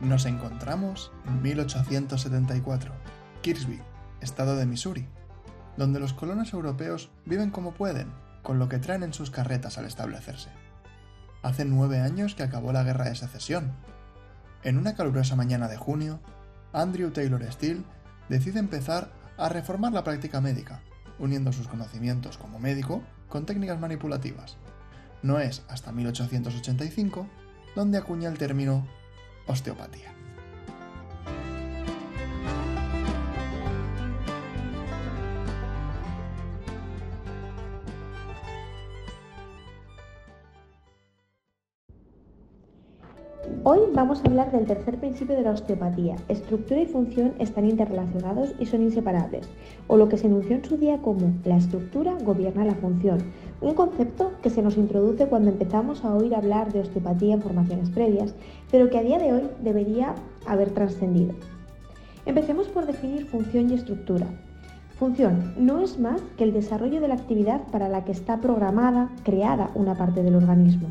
Nos encontramos en 1874, Kirsby, estado de Missouri, donde los colonos europeos viven como pueden, con lo que traen en sus carretas al establecerse. Hace nueve años que acabó la guerra de secesión. En una calurosa mañana de junio, Andrew Taylor Steele decide empezar a reformar la práctica médica, uniendo sus conocimientos como médico con técnicas manipulativas. No es hasta 1885 donde acuña el término osteopatía. Hoy vamos a hablar del tercer principio de la osteopatía. Estructura y función están interrelacionados y son inseparables, o lo que se enunció en su día como la estructura gobierna la función, un concepto que se nos introduce cuando empezamos a oír hablar de osteopatía en formaciones previas, pero que a día de hoy debería haber trascendido. Empecemos por definir función y estructura. Función no es más que el desarrollo de la actividad para la que está programada, creada una parte del organismo.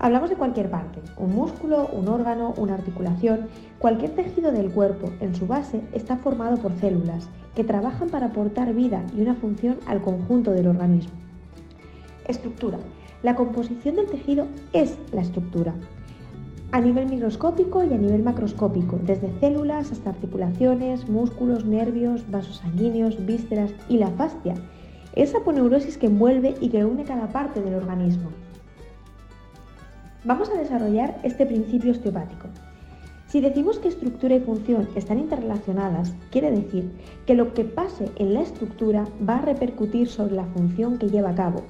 Hablamos de cualquier parte, un músculo, un órgano, una articulación, cualquier tejido del cuerpo en su base está formado por células que trabajan para aportar vida y una función al conjunto del organismo. Estructura. La composición del tejido es la estructura. A nivel microscópico y a nivel macroscópico, desde células hasta articulaciones, músculos, nervios, vasos sanguíneos, vísceras y la fascia, esa aponeurosis que envuelve y que une cada parte del organismo. Vamos a desarrollar este principio osteopático. Si decimos que estructura y función están interrelacionadas, quiere decir que lo que pase en la estructura va a repercutir sobre la función que lleva a cabo,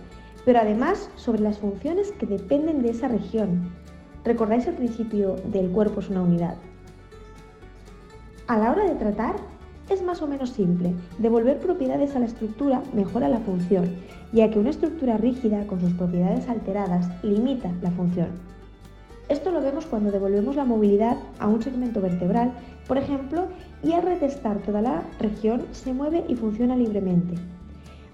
pero además sobre las funciones que dependen de esa región. ¿Recordáis el principio del cuerpo es una unidad? A la hora de tratar, es más o menos simple. Devolver propiedades a la estructura mejora la función, ya que una estructura rígida con sus propiedades alteradas limita la función. Esto lo vemos cuando devolvemos la movilidad a un segmento vertebral, por ejemplo, y al retestar toda la región se mueve y funciona libremente.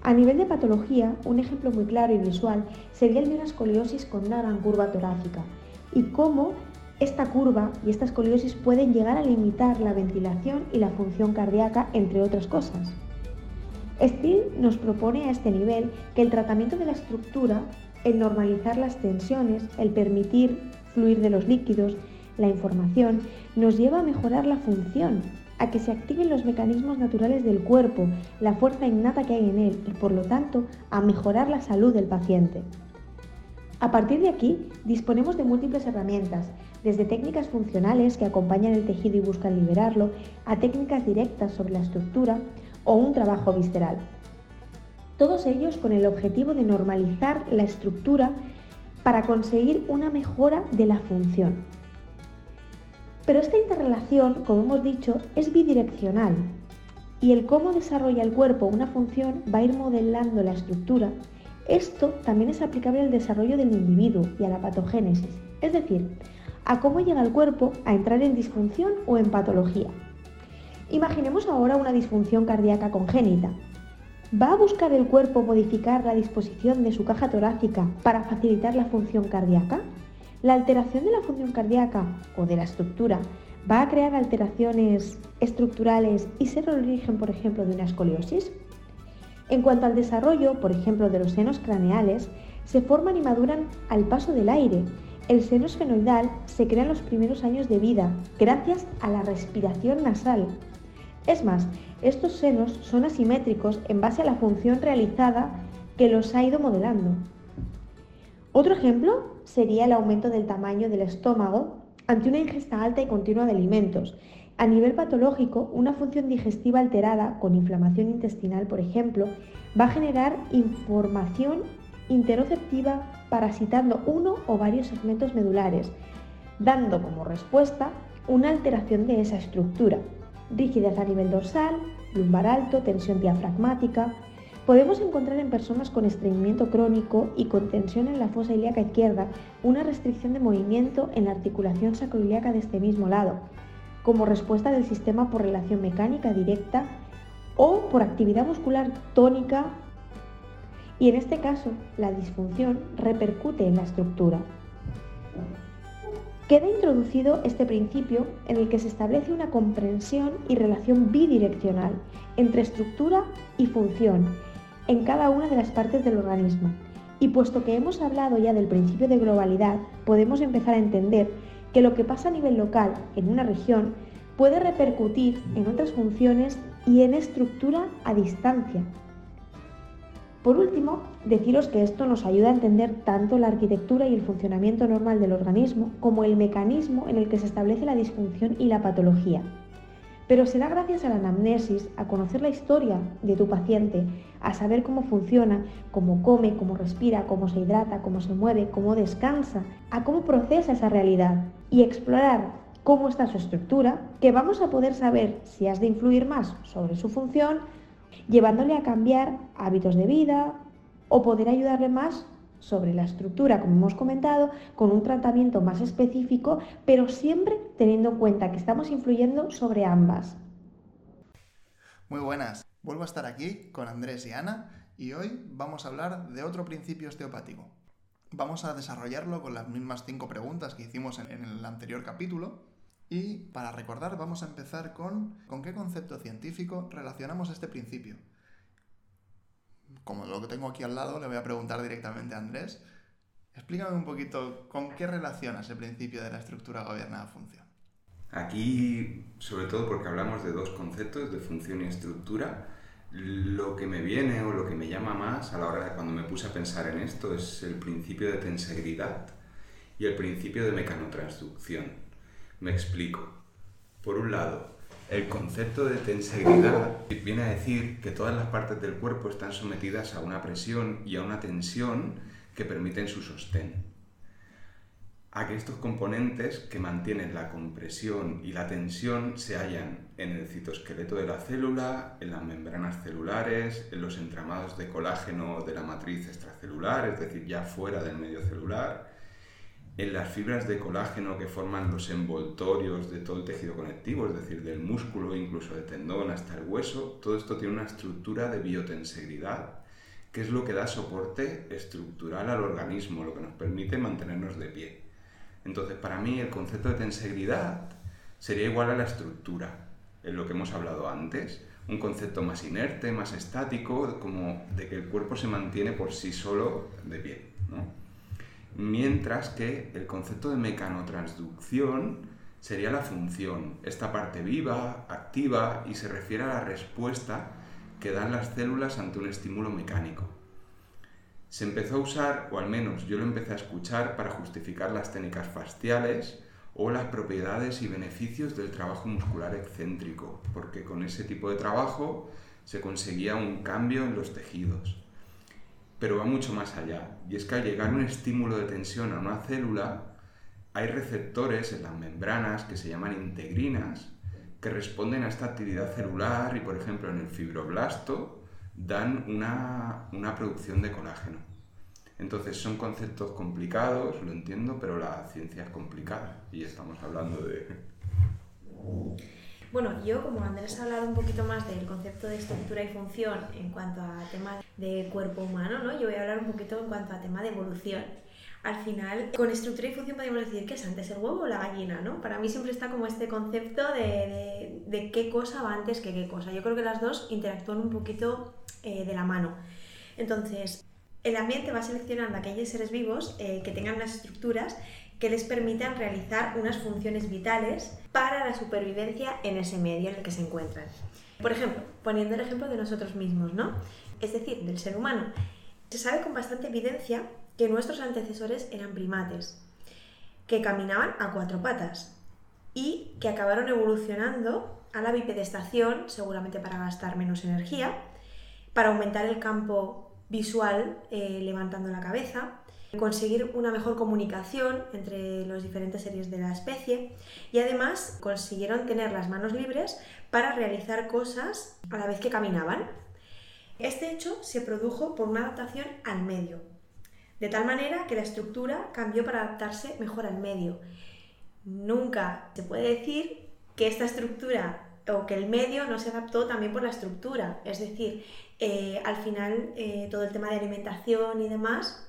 A nivel de patología, un ejemplo muy claro y visual sería el de una escoliosis con una gran curva torácica y cómo esta curva y esta escoliosis pueden llegar a limitar la ventilación y la función cardíaca, entre otras cosas. Steele nos propone a este nivel que el tratamiento de la estructura, el normalizar las tensiones, el permitir fluir de los líquidos, la información, nos lleva a mejorar la función, a que se activen los mecanismos naturales del cuerpo, la fuerza innata que hay en él y por lo tanto a mejorar la salud del paciente. A partir de aquí, disponemos de múltiples herramientas, desde técnicas funcionales que acompañan el tejido y buscan liberarlo, a técnicas directas sobre la estructura o un trabajo visceral. Todos ellos con el objetivo de normalizar la estructura para conseguir una mejora de la función. Pero esta interrelación, como hemos dicho, es bidireccional y el cómo desarrolla el cuerpo una función va a ir modelando la estructura. Esto también es aplicable al desarrollo del individuo y a la patogénesis, es decir, a cómo llega el cuerpo a entrar en disfunción o en patología. Imaginemos ahora una disfunción cardíaca congénita. ¿Va a buscar el cuerpo modificar la disposición de su caja torácica para facilitar la función cardíaca? ¿La alteración de la función cardíaca o de la estructura va a crear alteraciones estructurales y ser el origen, por ejemplo, de una escoliosis? En cuanto al desarrollo, por ejemplo, de los senos craneales, se forman y maduran al paso del aire el seno esfenoidal se crea en los primeros años de vida gracias a la respiración nasal. Es más, estos senos son asimétricos en base a la función realizada que los ha ido modelando. Otro ejemplo sería el aumento del tamaño del estómago ante una ingesta alta y continua de alimentos. A nivel patológico, una función digestiva alterada con inflamación intestinal, por ejemplo, va a generar información interoceptiva parasitando uno o varios segmentos medulares, dando como respuesta una alteración de esa estructura, rigidez a nivel dorsal, lumbar alto, tensión diafragmática. Podemos encontrar en personas con estreñimiento crónico y con tensión en la fosa ilíaca izquierda una restricción de movimiento en la articulación sacroiliaca de este mismo lado, como respuesta del sistema por relación mecánica directa o por actividad muscular tónica y en este caso la disfunción repercute en la estructura. Queda introducido este principio en el que se establece una comprensión y relación bidireccional entre estructura y función en cada una de las partes del organismo. Y puesto que hemos hablado ya del principio de globalidad, podemos empezar a entender que lo que pasa a nivel local en una región puede repercutir en otras funciones y en estructura a distancia. Por último, deciros que esto nos ayuda a entender tanto la arquitectura y el funcionamiento normal del organismo como el mecanismo en el que se establece la disfunción y la patología. Pero será gracias a la anamnesis, a conocer la historia de tu paciente, a saber cómo funciona, cómo come, cómo respira, cómo se hidrata, cómo se mueve, cómo descansa, a cómo procesa esa realidad y explorar cómo está su estructura, que vamos a poder saber si has de influir más sobre su función, llevándole a cambiar hábitos de vida o poder ayudarle más sobre la estructura, como hemos comentado, con un tratamiento más específico, pero siempre teniendo en cuenta que estamos influyendo sobre ambas. Muy buenas, vuelvo a estar aquí con Andrés y Ana y hoy vamos a hablar de otro principio osteopático. Vamos a desarrollarlo con las mismas cinco preguntas que hicimos en el anterior capítulo y para recordar vamos a empezar con ¿con qué concepto científico relacionamos este principio? Como lo que tengo aquí al lado, le voy a preguntar directamente a Andrés. Explícame un poquito con qué relaciona ese principio de la estructura gobernada función. Aquí, sobre todo porque hablamos de dos conceptos, de función y estructura, lo que me viene o lo que me llama más a la hora de cuando me puse a pensar en esto es el principio de tensegridad y el principio de mecanotransducción. Me explico. Por un lado, el concepto de tensegridad viene a decir que todas las partes del cuerpo están sometidas a una presión y a una tensión que permiten su sostén. A que estos componentes que mantienen la compresión y la tensión se hallan en el citoesqueleto de la célula, en las membranas celulares, en los entramados de colágeno de la matriz extracelular, es decir, ya fuera del medio celular, en las fibras de colágeno que forman los envoltorios de todo el tejido conectivo, es decir, del músculo, incluso del tendón hasta el hueso, todo esto tiene una estructura de biotensegridad, que es lo que da soporte estructural al organismo, lo que nos permite mantenernos de pie. Entonces, para mí el concepto de tensegridad sería igual a la estructura, en lo que hemos hablado antes, un concepto más inerte, más estático, como de que el cuerpo se mantiene por sí solo de pie. ¿no? Mientras que el concepto de mecanotransducción sería la función, esta parte viva, activa y se refiere a la respuesta que dan las células ante un estímulo mecánico. Se empezó a usar, o al menos yo lo empecé a escuchar, para justificar las técnicas faciales o las propiedades y beneficios del trabajo muscular excéntrico, porque con ese tipo de trabajo se conseguía un cambio en los tejidos pero va mucho más allá. Y es que al llegar un estímulo de tensión a una célula, hay receptores en las membranas que se llaman integrinas que responden a esta actividad celular y, por ejemplo, en el fibroblasto dan una, una producción de colágeno. Entonces son conceptos complicados, lo entiendo, pero la ciencia es complicada y estamos hablando de... Bueno, yo como Andrés ha hablado un poquito más del concepto de estructura y función en cuanto a tema de cuerpo humano, ¿no? Yo voy a hablar un poquito en cuanto a tema de evolución. Al final, con estructura y función podemos decir que es antes el huevo o la gallina, ¿no? Para mí siempre está como este concepto de, qué cosa va antes que qué cosa. Yo creo que las dos interactúan un poquito eh, de la mano. Entonces, el ambiente va seleccionando aquellos seres vivos eh, que tengan unas estructuras que les permitan realizar unas funciones vitales para la supervivencia en ese medio en el que se encuentran. Por ejemplo, poniendo el ejemplo de nosotros mismos, ¿no? Es decir, del ser humano. Se sabe con bastante evidencia que nuestros antecesores eran primates, que caminaban a cuatro patas y que acabaron evolucionando a la bipedestación, seguramente para gastar menos energía, para aumentar el campo visual eh, levantando la cabeza, conseguir una mejor comunicación entre los diferentes series de la especie y además consiguieron tener las manos libres para realizar cosas a la vez que caminaban. Este hecho se produjo por una adaptación al medio, de tal manera que la estructura cambió para adaptarse mejor al medio. Nunca se puede decir que esta estructura o que el medio no se adaptó también por la estructura, es decir, eh, al final eh, todo el tema de alimentación y demás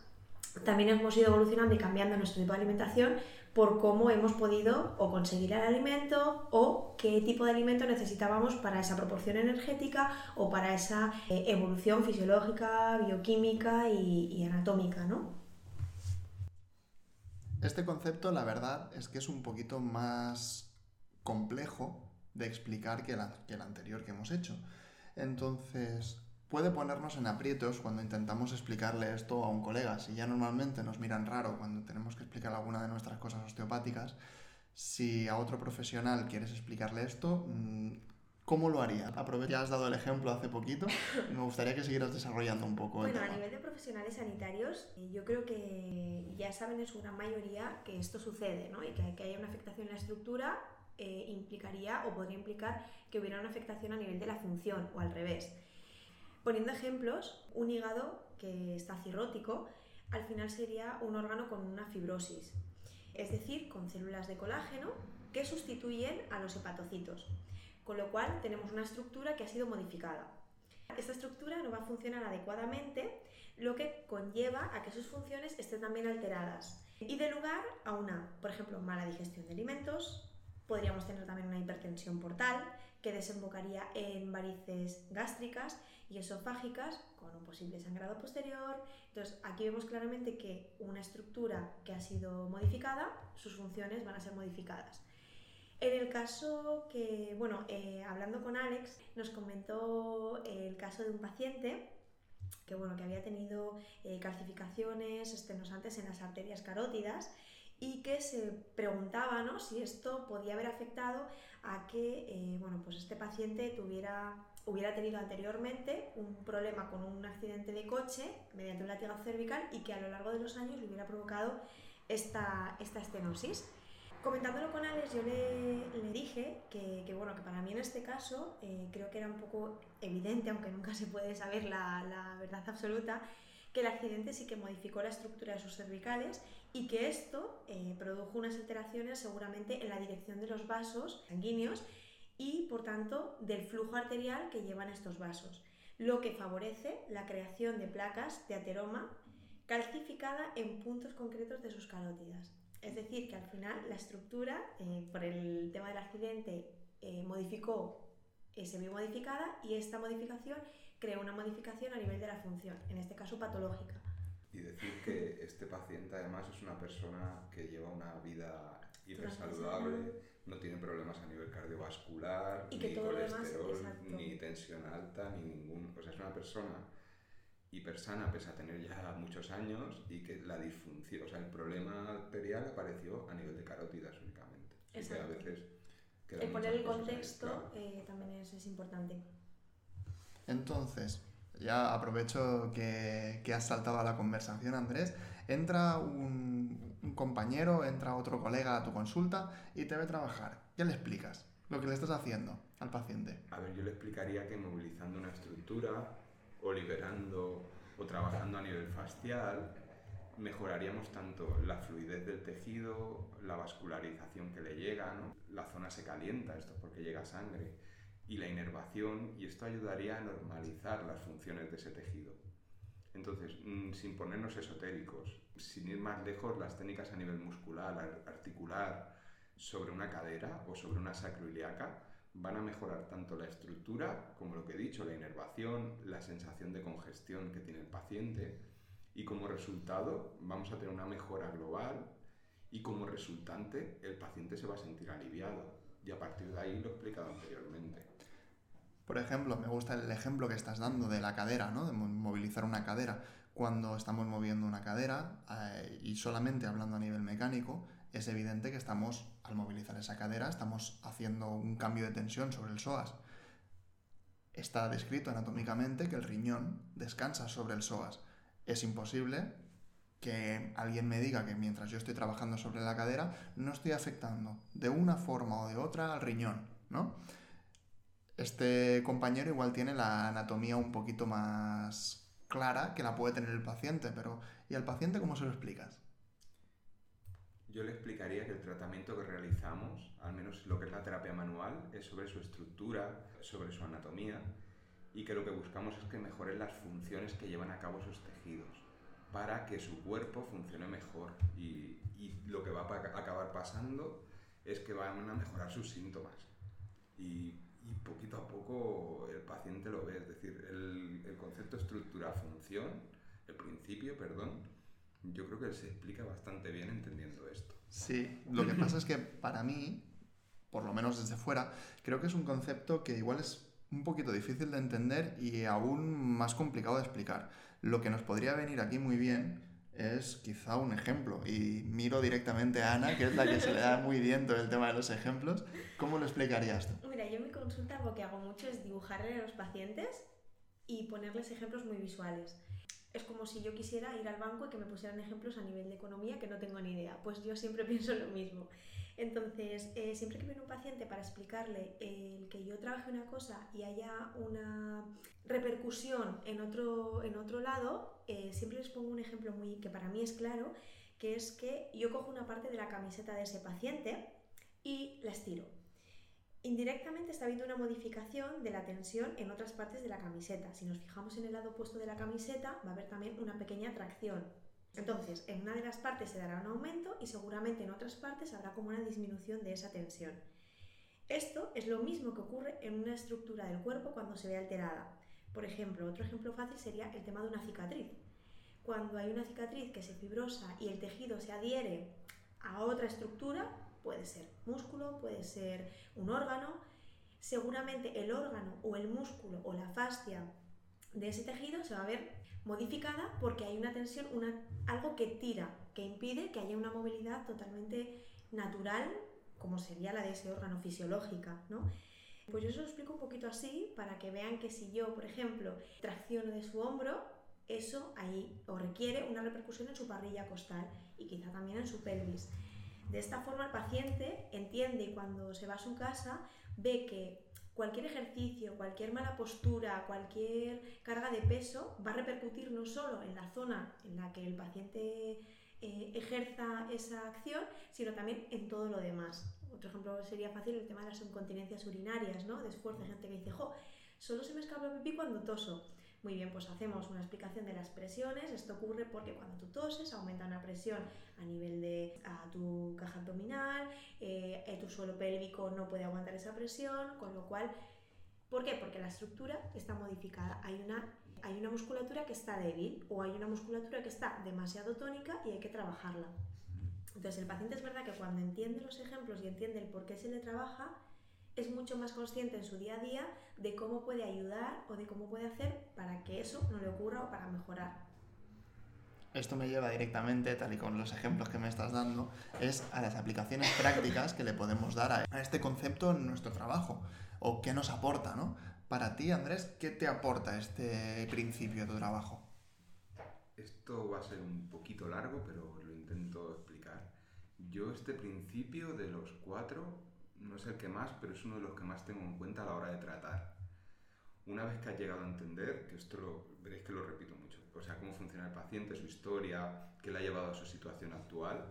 también hemos ido evolucionando y cambiando nuestro tipo de alimentación por cómo hemos podido o conseguir el alimento o qué tipo de alimento necesitábamos para esa proporción energética o para esa eh, evolución fisiológica, bioquímica y, anatómica, ¿no? Este concepto, la verdad, es que es un poquito más complejo de explicar que, que el anterior que hemos hecho. Entonces, puede ponernos en aprietos cuando intentamos explicarle esto a un colega. Si ya normalmente nos miran raro cuando tenemos que explicar alguna de nuestras cosas osteopáticas, si a otro profesional quieres explicarle esto, mm, ¿cómo lo haría? Aprovecha, ya has dado el ejemplo hace poquito, me gustaría que siguieras desarrollando un poco. Bueno, a nivel de profesionales sanitarios, eh, yo creo que ya saben en su gran mayoría que esto sucede, ¿no? Y que, que haya una afectación en la estructura eh, implicaría o podría implicar que hubiera una afectación a nivel de la función o al revés. Poniendo ejemplos, un hígado que está cirrótico al final sería un órgano con una fibrosis, es decir, con células de colágeno que sustituyen a los hepatocitos, con lo cual tenemos una estructura que ha sido modificada. Esta estructura no va a funcionar adecuadamente, lo que conlleva a que sus funciones estén también alteradas y de lugar a una, por ejemplo, mala digestión de alimentos, podríamos tener también una hipertensión portal que desembocaría en varices gástricas y esofágicas con un posible sangrado posterior. Entonces, aquí vemos claramente que una estructura que ha sido modificada, sus funciones van a ser modificadas. En el caso que, bueno, eh, hablando con Alex, nos comentó el caso de un paciente que, bueno, que había tenido eh, calcificaciones estenosantes en las arterias carótidas y que se preguntaba ¿no? si esto podía haber afectado a que eh, bueno, pues este paciente tuviera, hubiera tenido anteriormente un problema con un accidente de coche mediante un latigazo cervical y que a lo largo de los años le hubiera provocado esta, esta estenosis. Comentándolo con Alex, yo le, le dije que, que, bueno, que para mí en este caso eh, creo que era un poco evidente, aunque nunca se puede saber la, la verdad absoluta, que el accidente sí que modificó la estructura de sus cervicales y que esto eh, produjo unas alteraciones seguramente en la dirección de los vasos sanguíneos y por tanto del flujo arterial que llevan estos vasos, lo que favorece la creación de placas de ateroma calcificada en puntos concretos de sus carótidas. Es decir, que al final la estructura, eh, por el tema del accidente, eh, modificó, se vio modificada y esta modificación creó una modificación a nivel de la función, en este caso patológica. Y decir que este paciente además es una persona que lleva una vida hipersaludable, no tiene problemas a nivel cardiovascular, ni colesterol, ni tensión alta, ni ningún... O sea, es una persona hipersana pese a tener ya muchos años y que la disfunción, o sea, el problema arterial apareció a nivel de carótidas únicamente. Exacto. a veces el poner el contexto eh, también es, es importante. Entonces, ya aprovecho que, has saltado a la conversación, Andrés. Entra un, compañero, entra otro colega a tu consulta y te ve trabajar. ¿Qué le explicas? Lo que le estás haciendo al paciente. A ver, yo le explicaría que movilizando una estructura o liberando o trabajando a nivel facial, mejoraríamos tanto la fluidez del tejido, la vascularización que le llega, la zona se calienta, esto es porque llega sangre, y la inervación y esto ayudaría a normalizar las funciones de ese tejido. Entonces, mm, sin ponernos esotéricos, sin ir más lejos, las técnicas a nivel muscular, articular, sobre una cadera o sobre una sacroiliaca, van a mejorar tanto la estructura como lo que he dicho, la inervación, la sensación de congestión que tiene el paciente y como resultado vamos a tener una mejora global y como resultante el paciente se va a sentir aliviado y a partir de ahí lo he explicado anteriormente. Por ejemplo, me gusta el ejemplo que estás dando de la cadera, ¿no? De movilizar una cadera. Cuando estamos moviendo una cadera eh, y solamente hablando a nivel mecánico, es evidente que estamos, al movilizar esa cadera, estamos haciendo un cambio de tensión sobre el psoas. Está descrito anatómicamente que el riñón descansa sobre el psoas. Es imposible que alguien me diga que mientras yo estoy trabajando sobre la cadera no estoy afectando de una forma o de otra al riñón, ¿no? Este compañero igual tiene la anatomía un poquito más clara que la puede tener el paciente, pero ¿y al paciente cómo se lo explicas? Yo le explicaría que el tratamiento que realizamos, al menos lo que es la terapia manual, es sobre su estructura, sobre su anatomía y que lo que buscamos es que mejoren las funciones que llevan a cabo sus tejidos. para que su cuerpo funcione mejor. Y, y lo que va a acabar pasando es que van a mejorar sus síntomas. Y, y poquito a poco el paciente lo ve. Es decir, el, concepto estructura-función, el principio, perdón, yo creo que se explica bastante bien entendiendo esto. Sí, lo que pasa es que para mí, por lo menos desde fuera, creo que es un concepto que igual es un poquito difícil de entender y aún más complicado de explicar. Lo que nos podría venir aquí muy bien es quizá un ejemplo. Y miro directamente a Ana, que es la que se le da muy bien todo el tema de los ejemplos. ¿Cómo lo explicarías tú? Mira, yo en mi consulta lo que hago mucho es dibujarle a los pacientes y ponerles ejemplos muy visuales es como si yo quisiera ir al banco y que me pusieran ejemplos a nivel de economía que no tengo ni idea. Pues yo siempre pienso lo mismo. Entonces, eh, siempre que viene un paciente para explicarle el que yo trabaje una cosa y haya una repercusión en otro, en otro lado, eh, siempre les pongo un ejemplo muy que para mí es claro, que es que yo cojo una parte de la camiseta de ese paciente y la estiro Indirectamente está habiendo una modificación de la tensión en otras partes de la camiseta. Si nos fijamos en el lado opuesto de la camiseta, va a haber también una pequeña tracción. Entonces, en una de las partes se dará un aumento y seguramente en otras partes habrá como una disminución de esa tensión. Esto es lo mismo que ocurre en una estructura del cuerpo cuando se ve alterada. Por ejemplo, otro ejemplo fácil sería el tema de una cicatriz. Cuando hay una cicatriz que se fibrosa y el tejido se adhiere a otra estructura, puede ser músculo, puede ser un órgano, seguramente el órgano o el músculo o la fascia de ese tejido se va a ver modificada porque hay una tensión, algo que tira, que impide que haya una movilidad totalmente natural, como sería la de ese órgano fisiológica, ¿no? Pues yo se lo explico un poquito así para que vean que si yo, por ejemplo, tracciono de su hombro, eso ahí o requiere una repercusión en su parrilla costal y quizá también en su pelvis. De esta forma el paciente entiende y cuando se va a su casa ve que cualquier ejercicio, cualquier mala postura, cualquier carga de peso va a repercutir no solo en la zona en la que el paciente eh, ejerza esa acción, sino también en todo lo demás. Otro ejemplo sería fácil el tema de las incontinencias urinarias, ¿no? De esfuerzo, gente que dice, jo, solo se me escapa el pipí cuando toso. Muy bien, pues hacemos una explicación de las presiones. Esto ocurre porque cuando tú toses aumenta una presión a nivel de tu caja abdominal, eh, tu suelo pélvico no puede aguantar esa presión, con lo cual ¿Por qué? Porque la estructura está modificada. Hay una, hay una musculatura que está débil o hay una musculatura que está demasiado tónica y hay que trabajarla. Entonces el paciente es verdad que cuando entiende los ejemplos y entiende el por qué se le trabaja, es mucho más consciente en su día a día de cómo puede ayudar o de cómo puede hacer para que eso no le ocurra o para mejorar. Esto me lleva directamente, tal y con los ejemplos que me estás dando, es a las aplicaciones prácticas que le podemos dar a este concepto en nuestro trabajo o qué nos aporta, ¿no? Para ti, Andrés, ¿qué te aporta este principio de tu trabajo? Esto va a ser un poquito largo, pero lo intento explicar. Yo este principio de los cuatro no es el que más, pero es uno de los que más tengo en cuenta a la hora de tratar. Una vez que has llegado a entender, que esto lo, veréis que lo repito mucho, o sea, cómo funciona el paciente, su historia, qué le ha llevado a su situación actual,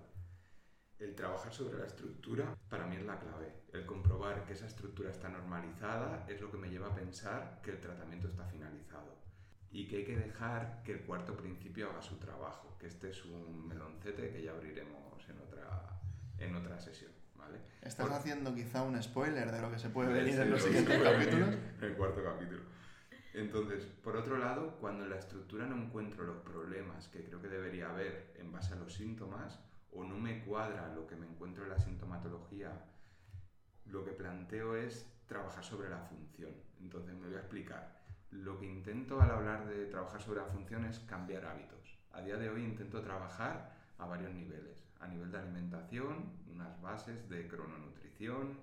el trabajar sobre la estructura para mí es la clave. El comprobar que esa estructura está normalizada es lo que me lleva a pensar que el tratamiento está finalizado y que hay que dejar que el cuarto principio haga su trabajo, que este es un meloncete que ya abriremos en otra, en otra sesión. ¿Vale? ¿Estás haciendo quizá un spoiler de lo que se puede venir en los siguientes capítulos? En el cuarto capítulo. Entonces, por otro lado, cuando en la estructura no encuentro los problemas que creo que debería haber en base a los síntomas, o no me cuadra lo que me encuentro en la sintomatología, lo que planteo es trabajar sobre la función. Entonces me voy a explicar. Lo que intento al hablar de trabajar sobre la función es cambiar hábitos. A día de hoy intento trabajar a varios niveles. A nivel de alimentación, unas bases de crononutrición,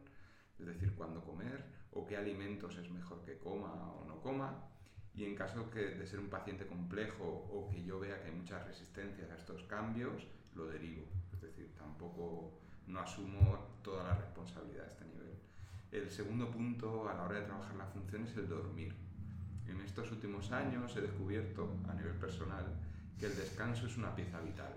es decir, cuándo comer o qué alimentos es mejor que coma o no coma. Y en caso de ser un paciente complejo o que yo vea que hay muchas resistencias a estos cambios, lo derivo. Es decir, tampoco no asumo toda la responsabilidad a este nivel. El segundo punto a la hora de trabajar la función es el dormir. En estos últimos años he descubierto a nivel personal que el descanso es una pieza vital,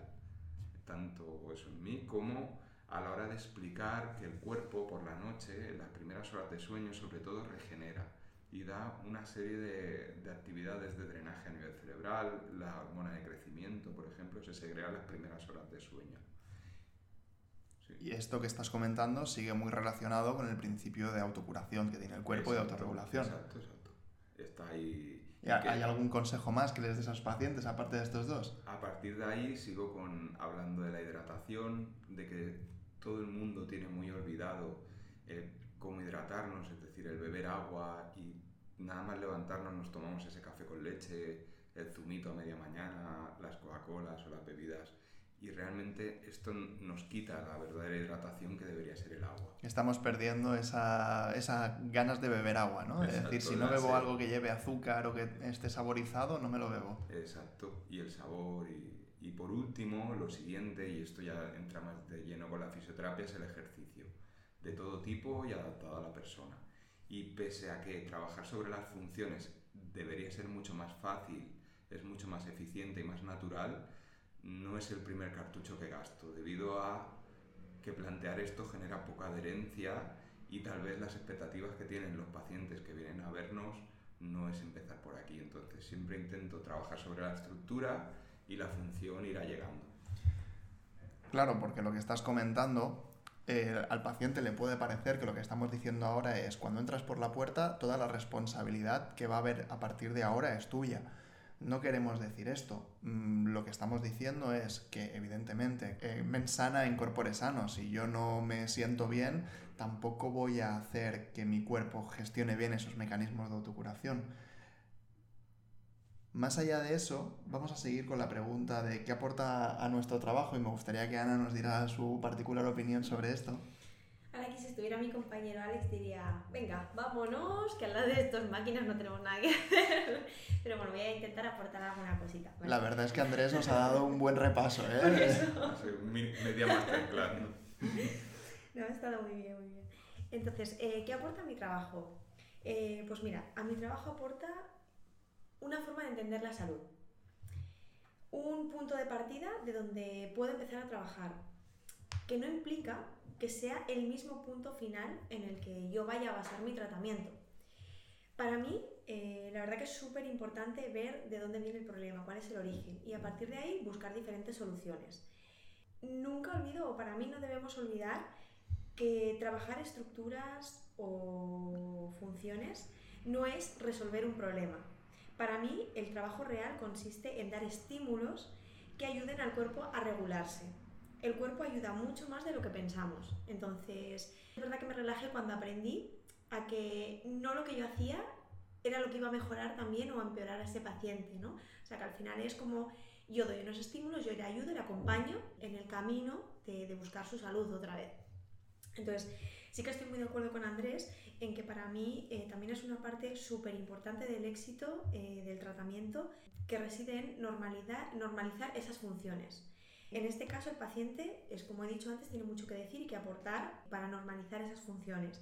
tanto eso en mí como a la hora de explicar que el cuerpo por la noche, en las primeras horas de sueño sobre todo, regenera. y da una serie de, actividades de drenaje a nivel cerebral, la hormona de crecimiento, por ejemplo, se segrega las primeras horas de sueño. Y esto que estás comentando sigue muy relacionado con el principio de autocuración que tiene el cuerpo y de autorregulación. Exacto, exacto. Está ahí. ¿Hay algún consejo más que les des a esos pacientes aparte de estos dos? A partir de ahí sigo con, hablando de la hidratación, de que todo el mundo tiene muy olvidado cómo hidratarnos, es decir, el beber agua y nada más levantarnos nos tomamos ese café con leche, el zumito a media mañana, las Coca-Colas o las bebidas y realmente esto nos quita la verdadera hidratación que debería ser el agua. Estamos perdiendo esas esa ganas de beber agua, ¿no? es decir, si no bebo algo que lleve azúcar o que esté saborizado, no me lo bebo. Exacto, y el sabor. Y, y por último, lo siguiente, y esto ya entra más de lleno con la fisioterapia, es el ejercicio, de todo tipo y adaptado a la persona. Y pese a que trabajar sobre las funciones debería ser mucho más fácil, es mucho más eficiente y más natural, no es el primer cartucho que gasto, debido a que plantear esto genera poca adherencia y tal vez las expectativas que tienen los pacientes que vienen a vernos no es empezar por aquí. Entonces siempre intento trabajar sobre la estructura y la función irá llegando. Claro, porque lo que estás comentando, eh, al paciente le puede parecer que lo que estamos diciendo ahora es, cuando entras por la puerta, toda la responsabilidad que va a haber a partir de ahora es tuya no queremos decir esto. Mm, lo que estamos diciendo es que, evidentemente, eh, mens sana en corpore sano. Si yo no me siento bien, tampoco voy a hacer que mi cuerpo gestione bien esos mecanismos de autocuración. Más allá de eso, vamos a seguir con la pregunta de qué aporta a nuestro trabajo y me gustaría que Ana nos diera su particular opinión sobre esto. Aquí si estuviera mi compañero Alex diría, venga, vámonos, que al lado de estas máquinas no tenemos nada que hacer. Pero bueno, voy a intentar aportar alguna cosita. La verdad es que Andrés nos ha dado un buen repaso, ¿eh? Media masterclass, ¿no? No, ha estado muy bien, muy bien. Entonces, eh, ¿qué aporta mi trabajo? Eh, pues mira, a mi trabajo aporta una forma de entender la salud. Un punto de partida de donde puedo empezar a trabajar que no implica que sea el mismo punto final en el que yo vaya a basar mi tratamiento. Para mí, eh, la verdad que es súper importante ver de dónde viene el problema, cuál es el origen, y a partir de ahí buscar diferentes soluciones. Nunca olvido, o para mí no debemos olvidar, que trabajar estructuras o funciones no es resolver un problema. Para mí, el trabajo real consiste en dar estímulos que ayuden al cuerpo a regularse, el cuerpo ayuda mucho más de lo que pensamos. Entonces, es verdad que me relajé cuando aprendí a que no lo que yo hacía era lo que iba a mejorar también o a empeorar a ese paciente, ¿no? O sea, que al final es como yo doy unos estímulos, yo le ayudo, le acompaño en el camino de, buscar su salud otra vez. Entonces, sí que estoy muy de acuerdo con Andrés en que para mí eh, también es una parte súper importante del éxito eh, del tratamiento que reside en normalizar esas funciones. En este caso, el paciente, es como he dicho antes, tiene mucho que decir y que aportar para normalizar esas funciones.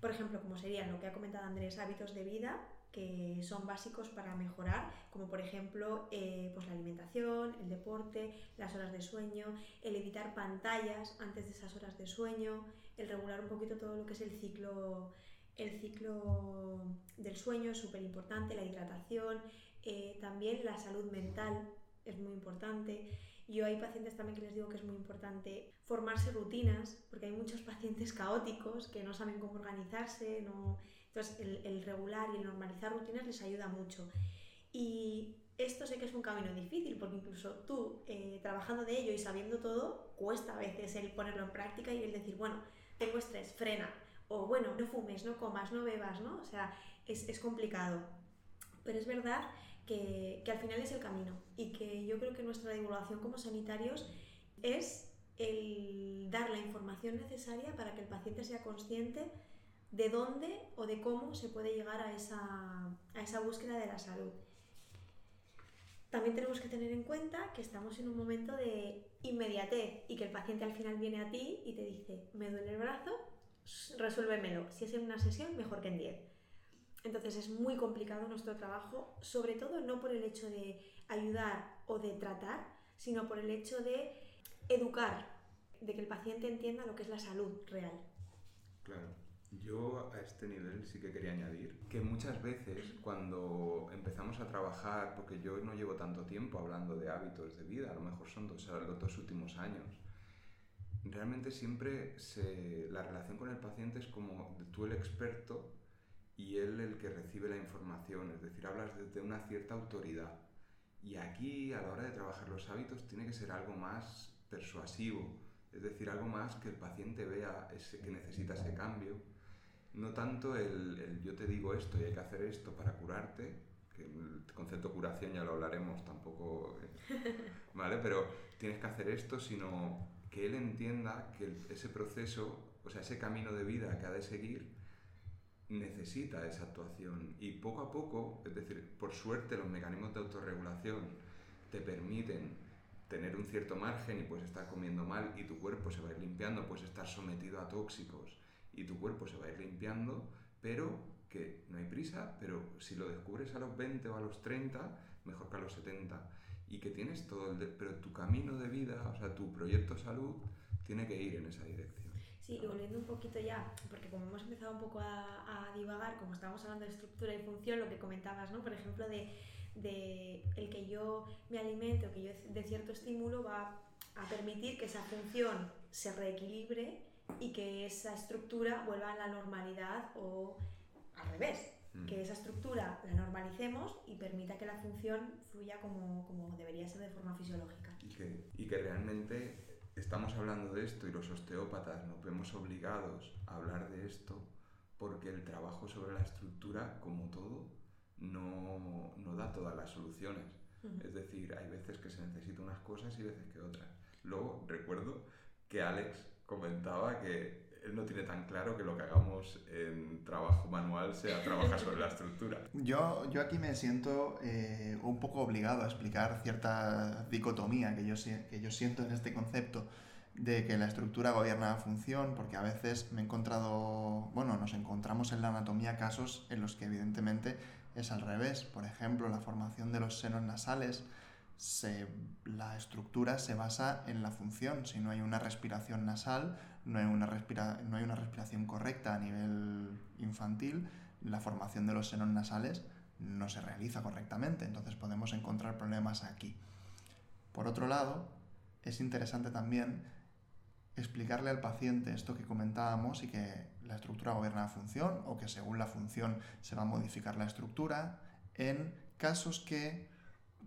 Por ejemplo, como serían lo que ha comentado Andrés, hábitos de vida que son básicos para mejorar, como por ejemplo eh, pues la alimentación, el deporte, las horas de sueño, el evitar pantallas antes de esas horas de sueño, el regular un poquito todo lo que es el ciclo, el ciclo del sueño es súper importante, la hidratación, eh, también la salud mental es muy importante. Yo hay pacientes también que les digo que es muy importante formarse rutinas, porque hay muchos pacientes caóticos que no saben cómo organizarse, no... entonces el, regular y el normalizar rutinas les ayuda mucho. Y esto sé que es un camino difícil, porque incluso tú, eh, trabajando de ello y sabiendo todo, cuesta a veces el ponerlo en práctica y el decir, bueno, tengo estrés, frena, o bueno, no fumes, no comas, no bebas, ¿no? O sea, es, es complicado. Pero es verdad que, al final es el camino y que yo creo que nuestra divulgación como sanitarios es el dar la información necesaria para que el paciente sea consciente de dónde o de cómo se puede llegar a esa, a esa búsqueda de la salud. También tenemos que tener en cuenta que estamos en un momento de inmediatez y que el paciente al final viene a ti y te dice, me duele el brazo, resuélvemelo. Si es en una sesión, mejor que en 10. Entonces es muy complicado nuestro trabajo, sobre todo no por el hecho de ayudar o de tratar, sino por el hecho de educar, de que el paciente entienda lo que es la salud real. Claro. Yo a este nivel sí que quería añadir que muchas veces cuando empezamos a trabajar, porque yo no llevo tanto tiempo hablando de hábitos de vida, a lo mejor son dos, los últimos años, realmente siempre la relación con el paciente es como tú el experto y él el que recibe la información, es decir, hablas desde una cierta autoridad. Y aquí, a la hora de trabajar los hábitos, tiene que ser algo más persuasivo, es decir, algo más que el paciente vea ese, que necesita ese cambio. No tanto el, yo te digo esto y hay que hacer esto para curarte, que el concepto curación ya lo hablaremos tampoco, eh, ¿vale? Pero tienes que hacer esto, sino que él entienda que ese proceso, o sea, ese camino de vida que ha de seguir, necesita esa actuación y poco a poco, es decir, por suerte los mecanismos de autorregulación te permiten tener un cierto margen y puedes estar comiendo mal y tu cuerpo se va a ir limpiando, puedes estar sometido a tóxicos y tu cuerpo se va a ir limpiando, pero que no hay prisa, pero si lo descubres a los 20 o a los 30, mejor que a los 70, y que tienes todo el... pero tu camino de vida, o sea, tu proyecto salud, tiene que ir en esa dirección. Sí, y volviendo un poquito ya, porque como hemos empezado un poco a, a, divagar, como estábamos hablando de estructura y función, lo que comentabas, ¿no? Por ejemplo, de, de el que yo me alimente o que yo de cierto estímulo va a permitir que esa función se reequilibre y que esa estructura vuelva a la normalidad o al revés, mm. que esa estructura la normalicemos y permita que la función fluya como, como debería ser de forma fisiológica. Y que, y que realmente estamos hablando de esto y los osteópatas nos vemos obligados a hablar de esto porque el trabajo sobre la estructura, como todo, no, no da todas las soluciones. Es decir, hay veces que se necesitan unas cosas y veces que otras. Luego recuerdo que Alex comentaba que él no tiene tan claro que lo que hagamos en trabajo manual sea trabajar sobre la estructura. Yo, yo aquí me siento eh, un poco obligado a explicar cierta dicotomía que yo, que yo siento en este concepto de que la estructura gobierna la función, porque a veces me he encontrado, bueno, nos encontramos en la anatomía casos en los que evidentemente es al revés. Por ejemplo, la formación de los senos nasales la estructura se basa en la función. Si no hay una respiración nasal, no hay una, no hay una respiración correcta a nivel infantil, la formación de los senos nasales no se realiza correctamente. Entonces podemos encontrar problemas aquí. Por otro lado, es interesante también explicarle al paciente esto que comentábamos y que la estructura gobierna la función o que según la función se va a modificar la estructura en casos que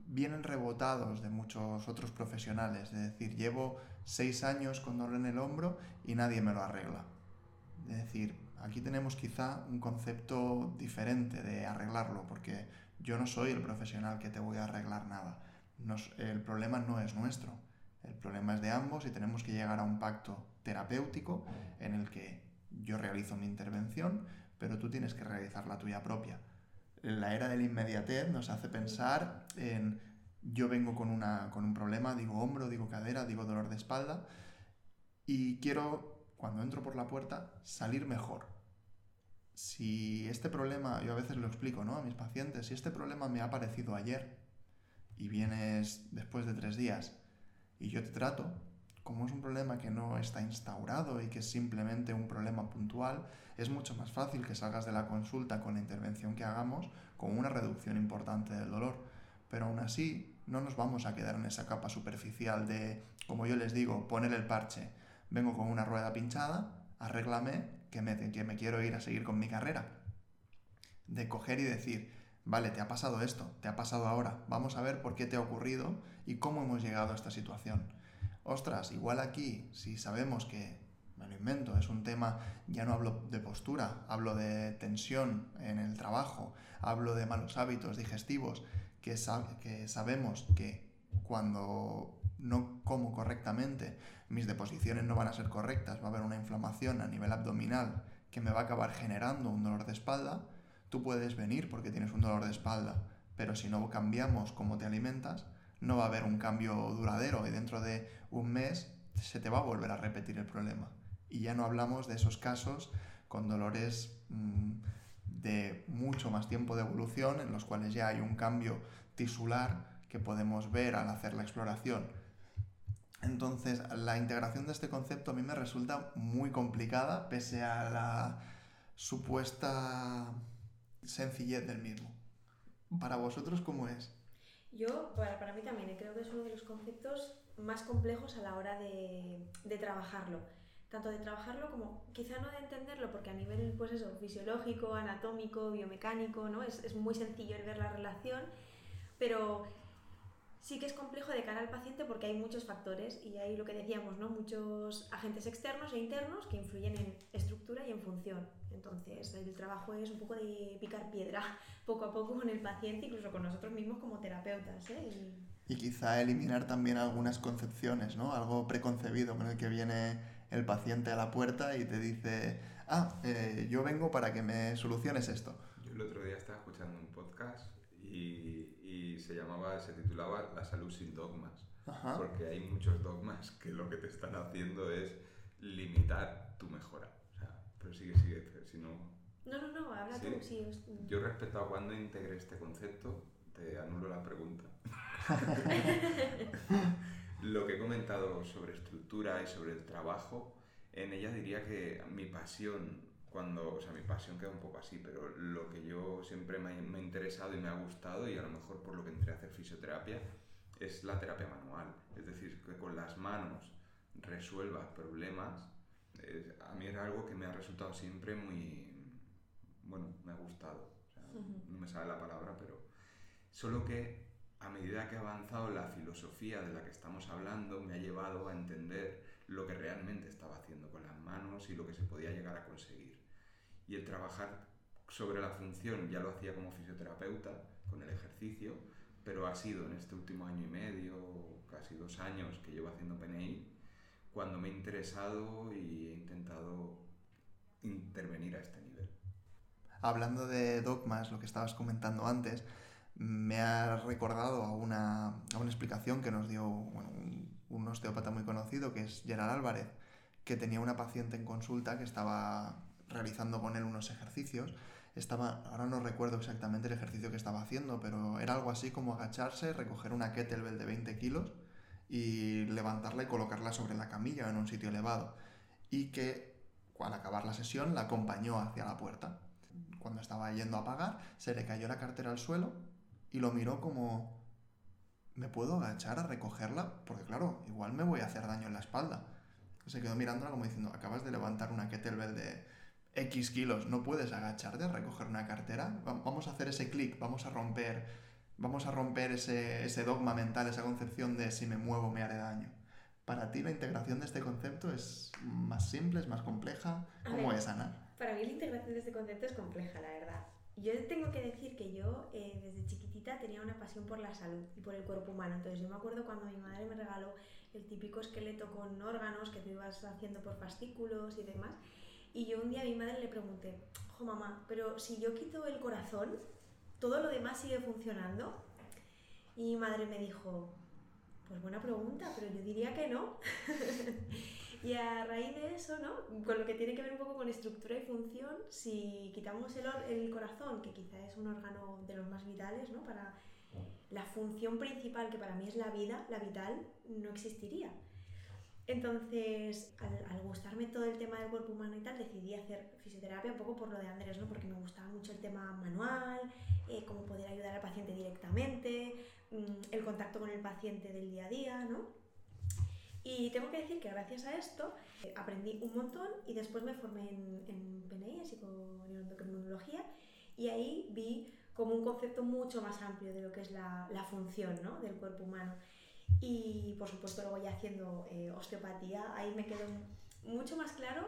vienen rebotados de muchos otros profesionales, es decir, llevo seis años con dolor en el hombro y nadie me lo arregla. Es decir, aquí tenemos quizá un concepto diferente de arreglarlo, porque yo no soy el profesional que te voy a arreglar nada. el problema no es nuestro, el problema es de ambos y tenemos que llegar a un pacto terapéutico en el que yo realizo mi intervención, pero tú tienes que realizar la tuya propia la era del inmediatez nos hace pensar en yo vengo con, una, con un problema, digo hombro, digo cadera, digo dolor de espalda y quiero, cuando entro por la puerta, salir mejor. Si este problema, yo a veces lo explico ¿no? a mis pacientes, si este problema me ha aparecido ayer y vienes después de tres días y yo te trato, como es un problema que no está instaurado y que es simplemente un problema puntual, es mucho más fácil que salgas de la consulta con la intervención que hagamos con una reducción importante del dolor. Pero aún así, no nos vamos a quedar en esa capa superficial de, como yo les digo, poner el parche. Vengo con una rueda pinchada, arréglame, que me, quiero ir a seguir con mi carrera. De coger y decir, vale, te ha pasado esto, te ha pasado ahora, vamos a ver por qué te ha ocurrido y cómo hemos llegado a esta situación ostras, igual aquí, si sabemos que, me lo invento, es un tema, ya no hablo de postura, hablo de tensión en el trabajo, hablo de malos hábitos digestivos, que, sabemos que cuando no como correctamente, mis deposiciones no van a ser correctas, va a haber una inflamación a nivel abdominal que me va a acabar generando un dolor de espalda, tú puedes venir porque tienes un dolor de espalda, pero si no cambiamos cómo te alimentas, no va a haber un cambio duradero y dentro de un mes se te va a volver a repetir el problema. Y ya no hablamos de esos casos con dolores mm, de mucho más tiempo de evolución, en los cuales ya hay un cambio tisular que podemos ver al hacer la exploración. Entonces, la integración de este concepto a mí me resulta muy complicada, pese a la supuesta sencillez del mismo. ¿Para vosotros cómo es? Yo, para, para mí también, creo que es uno de los conceptos más complejos a la hora de, de trabajarlo tanto de trabajarlo como quizá no de entenderlo, porque a nivel pues eso, fisiológico, anatómico, biomecánico, ¿no? es, es muy sencillo el ver la relación, pero sí que es complejo de cara al paciente porque hay muchos factores y hay lo que decíamos, ¿no? muchos agentes externos e internos que influyen en estructura y en función. Entonces, el trabajo es un poco de picar piedra poco a poco con el paciente, incluso con nosotros mismos como terapeutas. ¿eh? Y... quizá eliminar también algunas concepciones, ¿no? algo preconcebido con el que viene el paciente a la puerta y te dice, ah, eh, yo vengo para que me soluciones esto. Yo el otro día estaba escuchando un podcast y, y se llamaba, se titulaba La salud sin dogmas. Porque hay muchos dogmas que lo que te están haciendo es limitar tu mejora. O sea, pero sigue, sigue, si no... No, no, no, habla tú, sí. Yo respecto a cuando integré este concepto, te anulo la pregunta. lo que he comentado sobre estructura y sobre el trabajo, en ella diría que mi pasión cuando, o sea, mi pasión queda un poco así, pero lo que yo siempre me, ha interesado y me ha gustado, y a lo mejor por lo que entré a hacer fisioterapia, es la terapia manual. Es decir, que con las manos resuelvas problemas, a mí era algo que me ha resultado siempre muy, bueno, me ha gustado. No me sale la palabra, pero solo que a medida que ha avanzado la filosofía de la que estamos hablando, me ha llevado a entender lo que realmente estaba haciendo con las manos y lo que se podía llegar a conseguir. Y el trabajar sobre la función ya lo hacía como fisioterapeuta, con el ejercicio, pero ha sido en este último año y medio, casi dos años que llevo haciendo PNI, cuando me he interesado y he intentado intervenir a este nivel. Hablando de dogmas, lo que estabas comentando antes, me ha recordado a una, explicación que nos dio un, osteópata muy conocido, que es Gerard Álvarez, que tenía una paciente en consulta que estaba realizando con él unos ejercicios. Estaba, ahora no recuerdo exactamente el ejercicio que estaba haciendo, pero era algo así como agacharse, recoger una kettlebell de 20 kilos y levantarla y colocarla sobre la camilla en un sitio elevado. Y que al acabar la sesión la acompañó hacia la puerta. Cuando estaba yendo a pagar, se le cayó la cartera al suelo y lo miró como, ¿me puedo agachar a recogerla? Porque claro, igual me voy a hacer daño en la espalda. Se quedó mirándola como diciendo, acabas de levantar una kettlebell de X kilos, ¿no puedes agacharte a recoger una cartera? Vamos a hacer ese clic, vamos a romper, vamos a romper ese, ese dogma mental, esa concepción de si me muevo me haré daño. ¿Para ti la integración de este concepto es más simple, es más compleja? ¿Cómo es, Ana? Para mí la integración de este concepto es compleja, la verdad. Yo tengo que decir que yo eh, desde chiquitita tenía una pasión por la salud y por el cuerpo humano. Entonces yo me acuerdo cuando mi madre me regaló el típico esqueleto con órganos que tú ibas haciendo por fascículos y demás. Y yo un día a mi madre le pregunté, ojo mamá, pero si yo quito el corazón, ¿todo lo demás sigue funcionando? Y mi madre me dijo, pues buena pregunta, pero yo diría que no. y a raíz de eso, ¿no? Con lo que tiene que ver un poco con estructura y función, si quitamos el, el corazón, que quizá es un órgano de los más vitales, ¿no? Para la función principal, que para mí es la vida, la vital, no existiría. Entonces, al, gustarme todo el tema del cuerpo humano y tal, decidí hacer fisioterapia un poco por lo de Andrés, ¿no? Porque me gustaba mucho el tema manual, eh, cómo poder ayudar al paciente directamente, mm, el contacto con el paciente del día a día, ¿no? Y tengo que decir que gracias a esto eh, aprendí un montón y después me formé en, en PNI, en psiconeuroendocrinología, y ahí vi como un concepto mucho más amplio de lo que es la, la función ¿no? del cuerpo humano. Y por supuesto luego ya haciendo eh, osteopatía, ahí me quedó mucho más claro,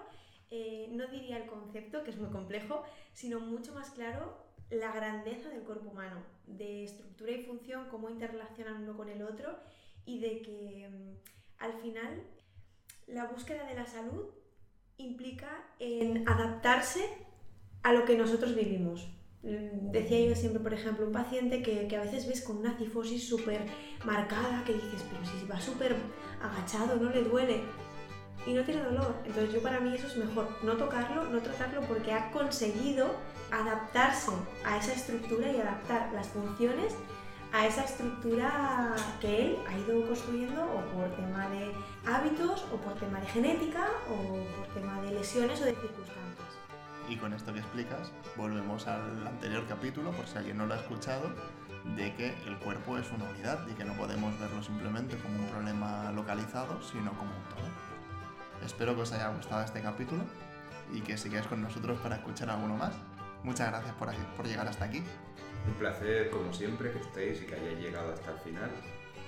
eh, no diría el concepto, que es muy complejo, sino mucho más claro la grandeza del cuerpo humano, de estructura y función, cómo interrelacionan uno con el otro y de que mm, al final la búsqueda de la salud implica en adaptarse a lo que nosotros vivimos. Decía yo siempre, por ejemplo, un paciente que, que a veces ves con una cifosis súper marcada, que dices, pero si va súper agachado, no le duele y no tiene dolor. Entonces yo para mí eso es mejor, no tocarlo, no tratarlo porque ha conseguido adaptarse a esa estructura y adaptar las funciones a esa estructura que él ha ido construyendo o por tema de hábitos o por tema de genética o por tema de lesiones o de circunstancias. Y con esto que explicas, volvemos al anterior capítulo, por si alguien no lo ha escuchado, de que el cuerpo es una unidad y que no podemos verlo simplemente como un problema localizado, sino como un todo. Espero que os haya gustado este capítulo y que sigáis con nosotros para escuchar alguno más. Muchas gracias por, por llegar hasta aquí. Un placer, como siempre, que estéis y que hayáis llegado hasta el final.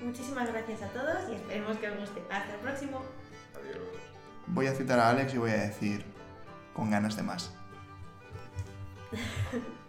Muchísimas gracias a todos y esperemos que os guste. Hasta el próximo. Adiós. Voy a citar a Alex y voy a decir, con ganas de más.